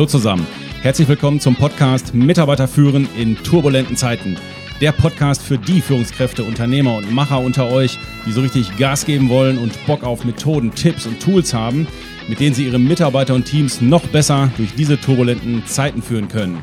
Hallo zusammen. Herzlich willkommen zum Podcast Mitarbeiter führen in turbulenten Zeiten. Der Podcast für die Führungskräfte, Unternehmer und Macher unter euch, die so richtig Gas geben wollen und Bock auf Methoden, Tipps und Tools haben, mit denen sie ihre Mitarbeiter und Teams noch besser durch diese turbulenten Zeiten führen können.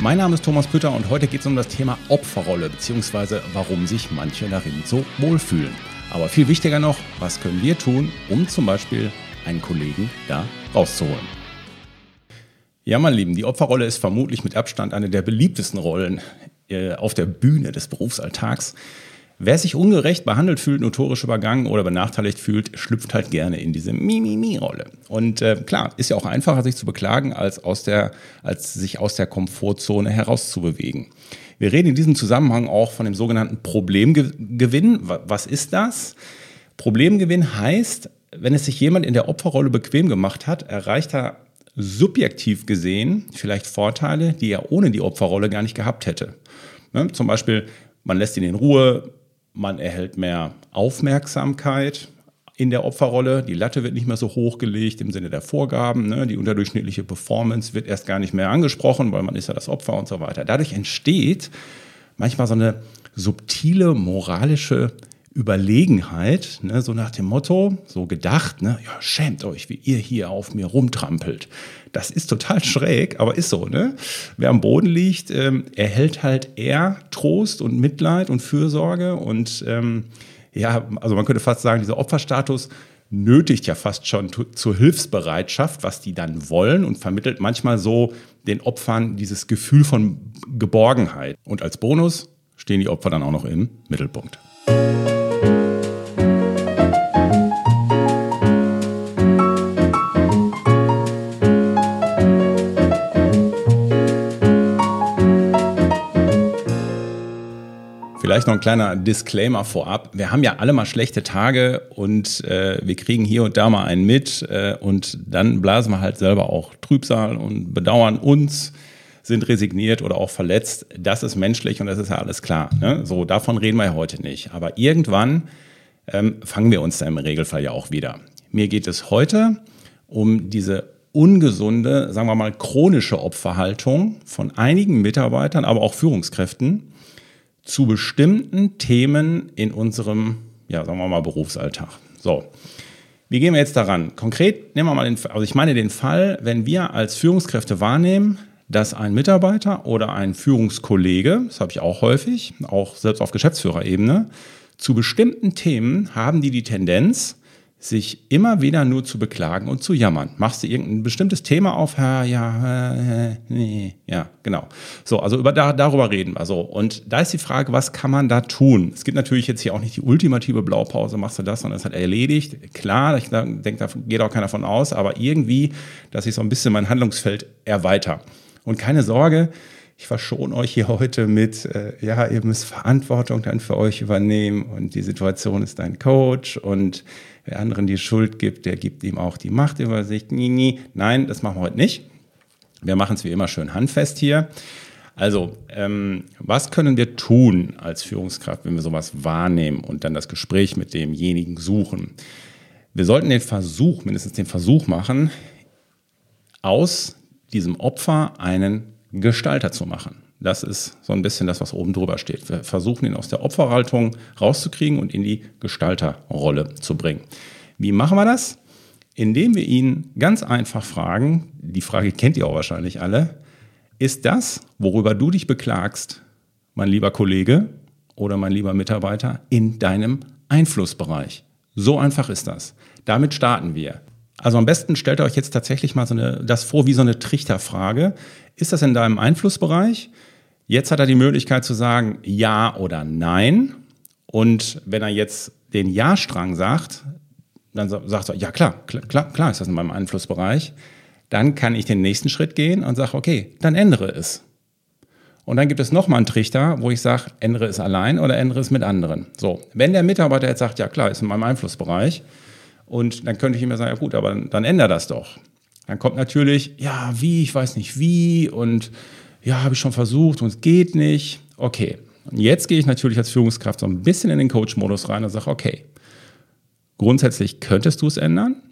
Mein Name ist Thomas Pütter und heute geht es um das Thema Opferrolle bzw. warum sich manche darin so wohlfühlen. Aber viel wichtiger noch, was können wir tun, um zum Beispiel einen Kollegen da rauszuholen. Ja, mein Lieben, die Opferrolle ist vermutlich mit Abstand eine der beliebtesten Rollen äh, auf der Bühne des Berufsalltags. Wer sich ungerecht behandelt fühlt, notorisch übergangen oder benachteiligt fühlt, schlüpft halt gerne in diese Mi-Mi-Mi-Rolle. Und äh, klar, ist ja auch einfacher, sich zu beklagen, als, aus der, als sich aus der Komfortzone herauszubewegen. Wir reden in diesem Zusammenhang auch von dem sogenannten Problemgewinn. Was ist das? Problemgewinn heißt, wenn es sich jemand in der Opferrolle bequem gemacht hat, erreicht er subjektiv gesehen vielleicht Vorteile, die er ohne die Opferrolle gar nicht gehabt hätte. Ne? Zum Beispiel, man lässt ihn in Ruhe, man erhält mehr Aufmerksamkeit in der Opferrolle. Die Latte wird nicht mehr so hochgelegt im Sinne der Vorgaben. Ne? Die unterdurchschnittliche Performance wird erst gar nicht mehr angesprochen, weil man ist ja das Opfer und so weiter. Dadurch entsteht manchmal so eine subtile moralische Überlegenheit, ne, so nach dem Motto, so gedacht, ne, ja, schämt euch, wie ihr hier auf mir rumtrampelt. Das ist total schräg, aber ist so, ne? Wer am Boden liegt, ähm, erhält halt eher Trost und Mitleid und Fürsorge und ähm, ja, also man könnte fast sagen, dieser Opferstatus nötigt ja fast schon zur Hilfsbereitschaft, was die dann wollen und vermittelt manchmal so den Opfern dieses Gefühl von Geborgenheit. Und als Bonus stehen die Opfer dann auch noch im Mittelpunkt. Vielleicht noch ein kleiner Disclaimer vorab. Wir haben ja alle mal schlechte Tage und äh, wir kriegen hier und da mal einen mit äh, und dann blasen wir halt selber auch Trübsal und bedauern uns, sind resigniert oder auch verletzt. Das ist menschlich und das ist ja alles klar. Ne? So, davon reden wir ja heute nicht. Aber irgendwann ähm, fangen wir uns da im Regelfall ja auch wieder. Mir geht es heute um diese ungesunde, sagen wir mal, chronische Opferhaltung von einigen Mitarbeitern, aber auch Führungskräften zu bestimmten Themen in unserem, ja, sagen wir mal, Berufsalltag. So. Wie gehen wir jetzt daran? Konkret nehmen wir mal den, also ich meine den Fall, wenn wir als Führungskräfte wahrnehmen, dass ein Mitarbeiter oder ein Führungskollege, das habe ich auch häufig, auch selbst auf Geschäftsführerebene, zu bestimmten Themen haben die die Tendenz, sich immer wieder nur zu beklagen und zu jammern. Machst du irgendein bestimmtes Thema auf, ja, ja, nee, ja, genau. So, also über, da, darüber reden wir so. Und da ist die Frage, was kann man da tun? Es gibt natürlich jetzt hier auch nicht die ultimative Blaupause, machst du das, sondern es hat erledigt. Klar, ich denke, da geht auch keiner von aus, aber irgendwie, dass ich so ein bisschen mein Handlungsfeld erweitere. Und keine Sorge, ich verschone euch hier heute mit, äh, ja, ihr müsst Verantwortung dann für euch übernehmen und die Situation ist dein Coach und wer anderen die Schuld gibt, der gibt ihm auch die Machtübersicht. Nie, nie. Nein, das machen wir heute nicht. Wir machen es wie immer schön handfest hier. Also, ähm, was können wir tun als Führungskraft, wenn wir sowas wahrnehmen und dann das Gespräch mit demjenigen suchen? Wir sollten den Versuch, mindestens den Versuch machen, aus diesem Opfer einen Gestalter zu machen. Das ist so ein bisschen das, was oben drüber steht. Wir versuchen ihn aus der Opferhaltung rauszukriegen und in die Gestalterrolle zu bringen. Wie machen wir das? Indem wir ihn ganz einfach fragen, die Frage kennt ihr auch wahrscheinlich alle, ist das, worüber du dich beklagst, mein lieber Kollege oder mein lieber Mitarbeiter, in deinem Einflussbereich? So einfach ist das. Damit starten wir. Also am besten stellt ihr euch jetzt tatsächlich mal so eine, das vor wie so eine Trichterfrage. Ist das in deinem Einflussbereich? Jetzt hat er die Möglichkeit zu sagen Ja oder Nein. Und wenn er jetzt den Ja-Strang sagt, dann sagt er, ja klar, klar, klar ist das in meinem Einflussbereich. Dann kann ich den nächsten Schritt gehen und sage, okay, dann ändere es. Und dann gibt es nochmal einen Trichter, wo ich sage, ändere es allein oder ändere es mit anderen. So, wenn der Mitarbeiter jetzt sagt, ja klar, ist in meinem Einflussbereich, und dann könnte ich ihm sagen, ja gut, aber dann ändere das doch. Dann kommt natürlich, ja, wie, ich weiß nicht wie und ja, habe ich schon versucht und es geht nicht. Okay. Und jetzt gehe ich natürlich als Führungskraft so ein bisschen in den Coach-Modus rein und sage, okay, Grundsätzlich könntest du es ändern.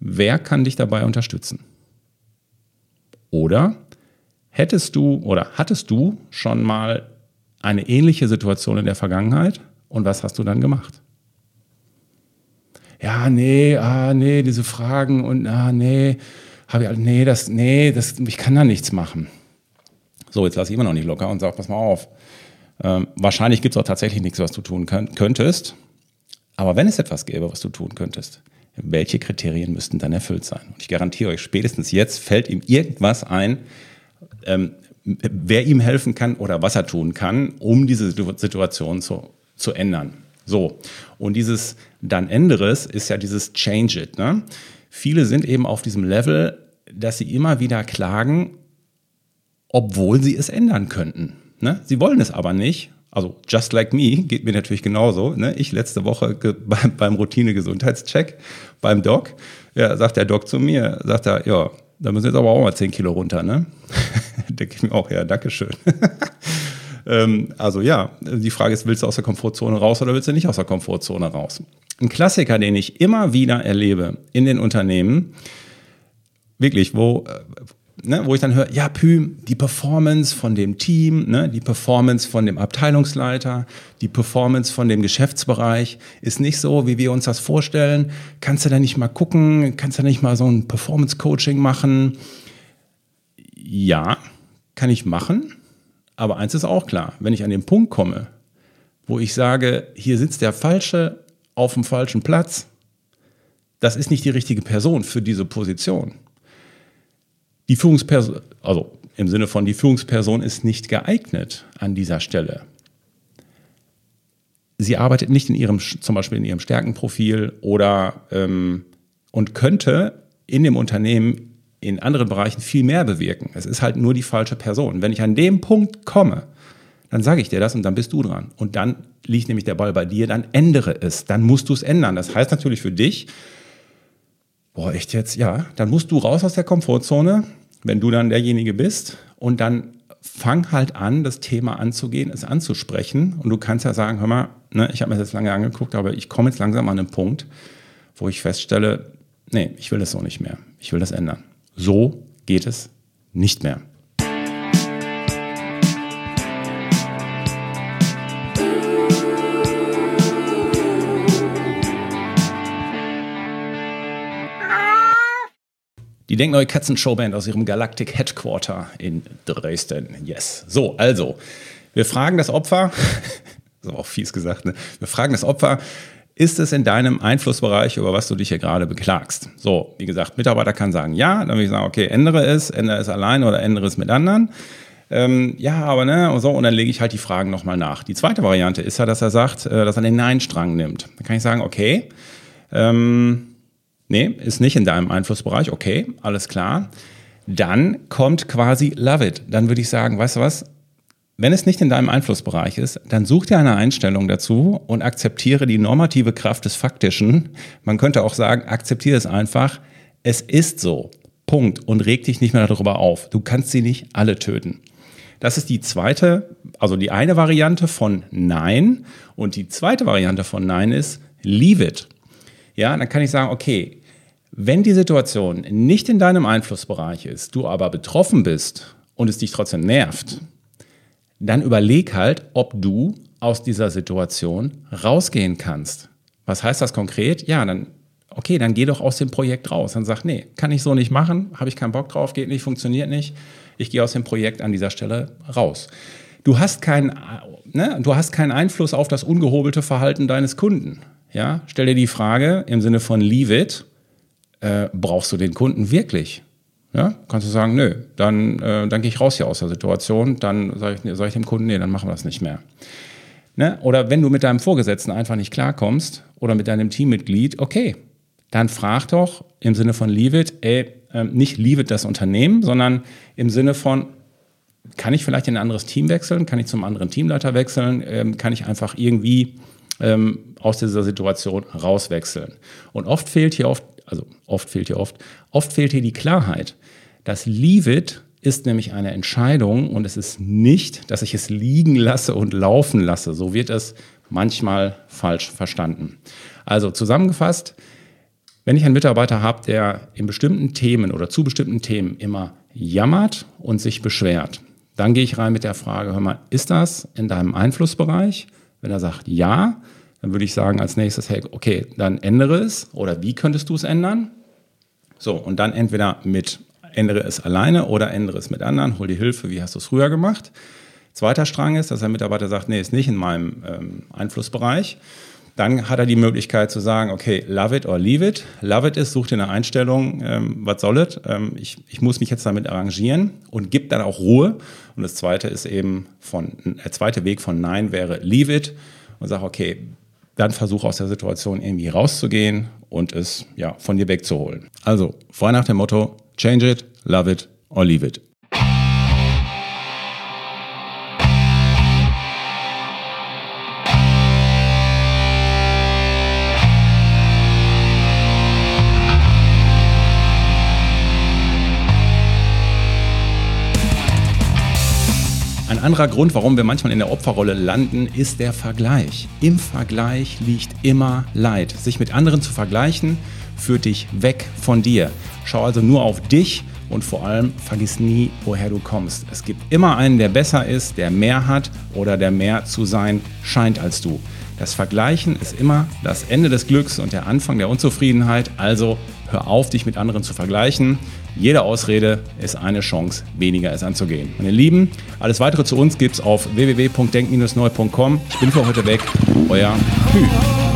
Wer kann dich dabei unterstützen? Oder hättest du oder hattest du schon mal eine ähnliche Situation in der Vergangenheit und was hast du dann gemacht? Ja, nee, ah, nee, diese Fragen und ah, nee, habe ich, nee, das, nee, das, ich kann da nichts machen. So, jetzt lasse ich immer noch nicht locker und sage, pass mal auf. Ähm, wahrscheinlich gibt es auch tatsächlich nichts, was du tun könntest. Aber wenn es etwas gäbe, was du tun könntest, welche Kriterien müssten dann erfüllt sein? Und ich garantiere euch, spätestens jetzt fällt ihm irgendwas ein, ähm, wer ihm helfen kann oder was er tun kann, um diese Situation zu, zu ändern. So, und dieses dann ändere ist ja dieses Change it. Ne? Viele sind eben auf diesem Level, dass sie immer wieder klagen, obwohl sie es ändern könnten. Ne? Sie wollen es aber nicht. Also just like me geht mir natürlich genauso. Ne? Ich letzte Woche beim, beim Routine-Gesundheitscheck beim Doc, ja, sagt der Doc zu mir, sagt er, ja, da müssen jetzt aber auch mal 10 Kilo runter. Ne? Denke ich mir auch, ja, Dankeschön. ähm, also ja, die Frage ist, willst du aus der Komfortzone raus oder willst du nicht aus der Komfortzone raus? Ein Klassiker, den ich immer wieder erlebe in den Unternehmen, wirklich, wo, ne, wo ich dann höre, ja, Pü, die Performance von dem Team, ne, die Performance von dem Abteilungsleiter, die Performance von dem Geschäftsbereich ist nicht so, wie wir uns das vorstellen. Kannst du da nicht mal gucken? Kannst du da nicht mal so ein Performance-Coaching machen? Ja, kann ich machen. Aber eins ist auch klar, wenn ich an den Punkt komme, wo ich sage, hier sitzt der Falsche auf dem falschen Platz, das ist nicht die richtige Person für diese Position die Führungsperson, also im Sinne von die Führungsperson ist nicht geeignet an dieser Stelle. Sie arbeitet nicht in ihrem, zum Beispiel in ihrem Stärkenprofil oder ähm, und könnte in dem Unternehmen in anderen Bereichen viel mehr bewirken. Es ist halt nur die falsche Person. Wenn ich an dem Punkt komme, dann sage ich dir das und dann bist du dran. Und dann liegt nämlich der Ball bei dir, dann ändere es. Dann musst du es ändern. Das heißt natürlich für dich, boah, echt jetzt, ja, dann musst du raus aus der Komfortzone, wenn du dann derjenige bist und dann fang halt an, das Thema anzugehen, es anzusprechen. Und du kannst ja sagen, hör mal, ne, ich habe mir das jetzt lange angeguckt, aber ich komme jetzt langsam an einen Punkt, wo ich feststelle, nee, ich will das so nicht mehr. Ich will das ändern. So geht es nicht mehr. Die Denkneue Katzen-Showband aus ihrem Galactic Headquarter in Dresden. Yes. So, also, wir fragen das Opfer, das ist auch fies gesagt, ne? wir fragen das Opfer, ist es in deinem Einflussbereich, über was du dich hier gerade beklagst? So, wie gesagt, Mitarbeiter kann sagen ja, dann würde ich sagen, okay, ändere es, ändere es allein oder ändere es mit anderen. Ähm, ja, aber ne, und so, und dann lege ich halt die Fragen nochmal nach. Die zweite Variante ist ja, dass er sagt, äh, dass er den Nein-Strang nimmt. Dann kann ich sagen, okay, ähm, nee, ist nicht in deinem Einflussbereich, okay, alles klar. Dann kommt quasi Love It. Dann würde ich sagen, weißt du was? Wenn es nicht in deinem Einflussbereich ist, dann such dir eine Einstellung dazu und akzeptiere die normative Kraft des Faktischen. Man könnte auch sagen, akzeptiere es einfach. Es ist so. Punkt. Und reg dich nicht mehr darüber auf. Du kannst sie nicht alle töten. Das ist die zweite, also die eine Variante von Nein. Und die zweite Variante von Nein ist Leave it. Ja, dann kann ich sagen, okay, wenn die Situation nicht in deinem Einflussbereich ist, du aber betroffen bist und es dich trotzdem nervt, dann überleg halt, ob du aus dieser Situation rausgehen kannst. Was heißt das konkret? Ja, dann, okay, dann geh doch aus dem Projekt raus. Dann sag, nee, kann ich so nicht machen, habe ich keinen Bock drauf, geht nicht, funktioniert nicht. Ich gehe aus dem Projekt an dieser Stelle raus. Du hast keinen, ne, du hast keinen Einfluss auf das ungehobelte Verhalten deines Kunden. Ja, stell dir die Frage im Sinne von leave it äh, brauchst du den Kunden wirklich? Ja, kannst du sagen, nö, dann, äh, dann gehe ich raus hier aus der Situation, dann sage ich, sag ich dem Kunden, nee, dann machen wir das nicht mehr. Ne? Oder wenn du mit deinem Vorgesetzten einfach nicht klarkommst oder mit deinem Teammitglied, okay, dann frag doch im Sinne von Leave it, ey, äh, nicht Leave it das Unternehmen, sondern im Sinne von, kann ich vielleicht in ein anderes Team wechseln? Kann ich zum anderen Teamleiter wechseln? Ähm, kann ich einfach irgendwie ähm, aus dieser Situation rauswechseln? Und oft fehlt hier oft also oft fehlt hier oft, oft fehlt hier die Klarheit. Das Leave it ist nämlich eine Entscheidung und es ist nicht, dass ich es liegen lasse und laufen lasse. So wird es manchmal falsch verstanden. Also zusammengefasst, wenn ich einen Mitarbeiter habe, der in bestimmten Themen oder zu bestimmten Themen immer jammert und sich beschwert, dann gehe ich rein mit der Frage, hör mal, ist das in deinem Einflussbereich? Wenn er sagt ja, dann würde ich sagen als nächstes, hey, okay, dann ändere es oder wie könntest du es ändern? So, und dann entweder mit ändere es alleine oder ändere es mit anderen, hol dir Hilfe, wie hast du es früher gemacht? Zweiter Strang ist, dass der Mitarbeiter sagt, nee, ist nicht in meinem ähm, Einflussbereich. Dann hat er die Möglichkeit zu sagen, okay, love it or leave it. Love it ist, such dir eine Einstellung, ähm, was soll es? Ähm, ich, ich muss mich jetzt damit arrangieren und gibt dann auch Ruhe. Und das zweite ist eben von, der zweite Weg von Nein wäre leave it und sag, okay, dann versuch aus der Situation irgendwie rauszugehen und es ja von dir wegzuholen. Also, frei nach dem Motto, change it, love it or leave it. Ein anderer Grund, warum wir manchmal in der Opferrolle landen, ist der Vergleich. Im Vergleich liegt immer Leid. Sich mit anderen zu vergleichen, führt dich weg von dir. Schau also nur auf dich und vor allem vergiss nie, woher du kommst. Es gibt immer einen, der besser ist, der mehr hat oder der mehr zu sein scheint als du. Das Vergleichen ist immer das Ende des Glücks und der Anfang der Unzufriedenheit. Also hör auf, dich mit anderen zu vergleichen. Jede Ausrede ist eine Chance, weniger es anzugehen. Meine Lieben, alles weitere zu uns gibt es auf www.denk-neu.com. Ich bin für heute weg. Euer Hü.